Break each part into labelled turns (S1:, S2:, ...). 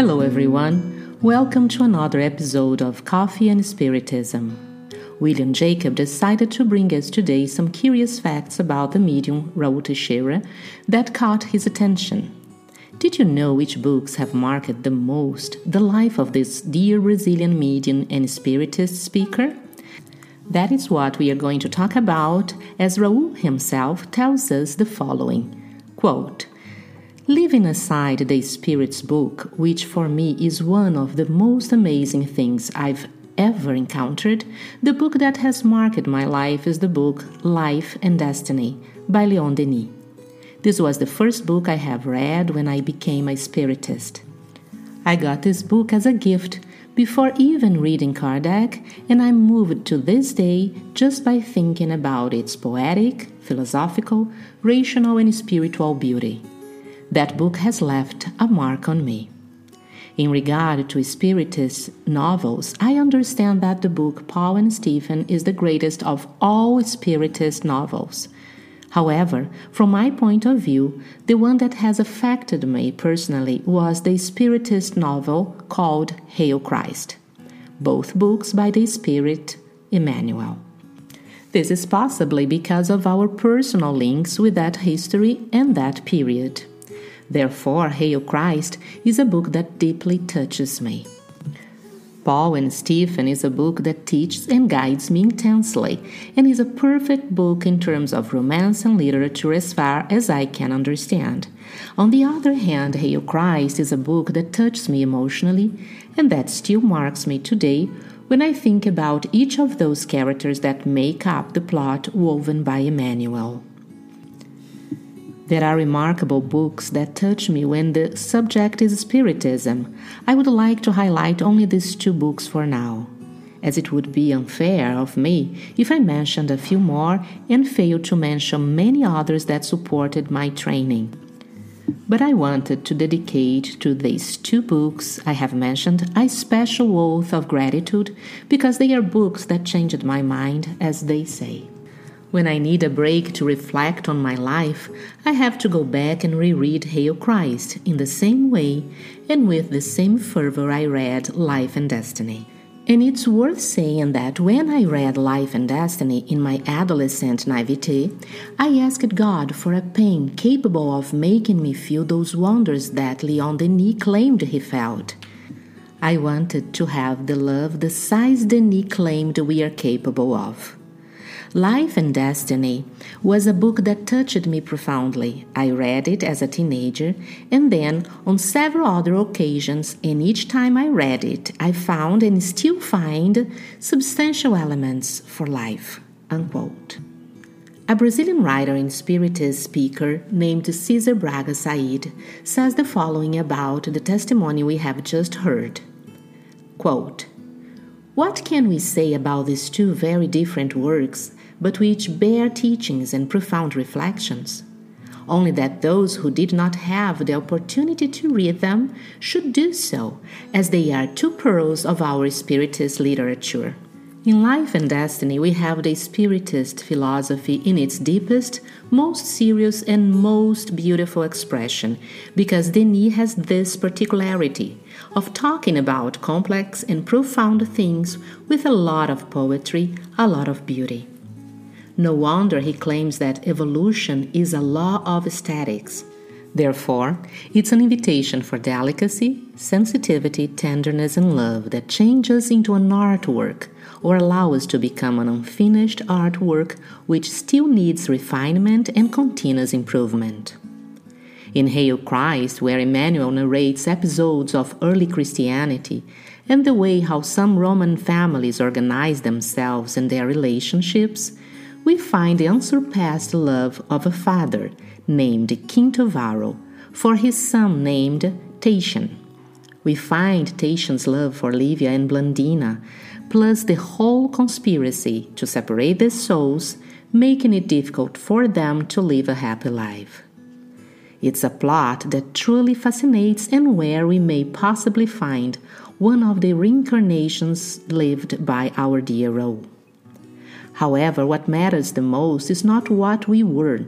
S1: Hello, everyone. Welcome to another episode of Coffee and Spiritism. William Jacob decided to bring us today some curious facts about the medium Raul Teixeira that caught his attention. Did you know which books have marked the most the life of this dear Brazilian medium and spiritist speaker? That is what we are going to talk about as Raul himself tells us the following quote, Leaving aside the Spirit's book, which for me is one of the most amazing things I've ever encountered, the book that has marked my life is the book Life and Destiny by Leon Denis. This was the first book I have read when I became a Spiritist. I got this book as a gift before even reading Kardec, and I'm moved to this day just by thinking about its poetic, philosophical, rational, and spiritual beauty. That book has left a mark on me. In regard to Spiritist novels, I understand that the book Paul and Stephen is the greatest of all Spiritist novels. However, from my point of view, the one that has affected me personally was the Spiritist novel called Hail Christ, both books by the Spirit Emmanuel. This is possibly because of our personal links with that history and that period. Therefore, Hail Christ is a book that deeply touches me. Paul and Stephen is a book that teaches and guides me intensely, and is a perfect book in terms of romance and literature as far as I can understand. On the other hand, Hail Christ is a book that touches me emotionally, and that still marks me today when I think about each of those characters that make up the plot woven by Emmanuel. There are remarkable books that touch me when the subject is Spiritism. I would like to highlight only these two books for now, as it would be unfair of me if I mentioned a few more and failed to mention many others that supported my training. But I wanted to dedicate to these two books I have mentioned a special oath of gratitude because they are books that changed my mind, as they say. When I need a break to reflect on my life, I have to go back and reread Hail Christ in the same way and with the same fervor I read Life and Destiny. And it's worth saying that when I read Life and Destiny in my adolescent naivete, I asked God for a pain capable of making me feel those wonders that Leon Denis claimed he felt. I wanted to have the love the size Denis claimed we are capable of. Life and Destiny was a book that touched me profoundly. I read it as a teenager and then on several other occasions, and each time I read it, I found and still find substantial elements for life. Unquote. A Brazilian writer and spiritist speaker named Cesar Braga Said says the following about the testimony we have just heard. Quote, what can we say about these two very different works but which bear teachings and profound reflections. Only that those who did not have the opportunity to read them should do so, as they are two pearls of our Spiritist literature. In Life and Destiny, we have the Spiritist philosophy in its deepest, most serious, and most beautiful expression, because Denis has this particularity of talking about complex and profound things with a lot of poetry, a lot of beauty. No wonder he claims that evolution is a law of statics. Therefore, it's an invitation for delicacy, sensitivity, tenderness, and love that changes into an artwork or allows us to become an unfinished artwork which still needs refinement and continuous improvement. In Hail Christ, where Emmanuel narrates episodes of early Christianity and the way how some Roman families organized themselves and their relationships, we find the unsurpassed love of a father named Quinto Varro for his son named Tatian. We find Tatian's love for Livia and Blandina, plus the whole conspiracy to separate their souls, making it difficult for them to live a happy life. It's a plot that truly fascinates and where we may possibly find one of the reincarnations lived by our dear Raul. However, what matters the most is not what we were,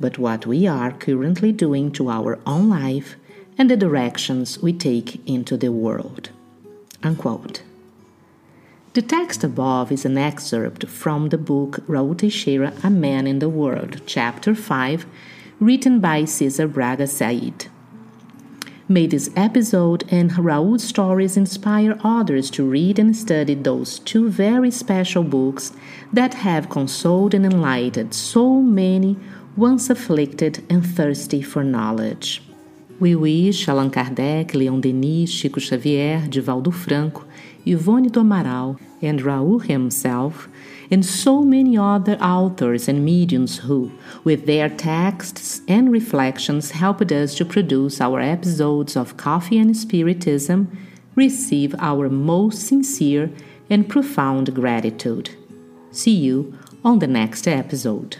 S1: but what we are currently doing to our own life and the directions we take into the world. Unquote. The text above is an excerpt from the book Raul Teixeira, A Man in the World, Chapter 5, written by Cesar Braga Said. May this episode and Raul's stories inspire others to read and study those two very special books that have consoled and enlightened so many once afflicted and thirsty for knowledge. We wish Allan Kardec, Leon Denis, Chico Xavier, Divaldo Franco, Ivone do Amaral, and Raul himself, and so many other authors and mediums who, with their texts and reflections, helped us to produce our episodes of Coffee and Spiritism, receive our most sincere and profound gratitude. See you on the next episode.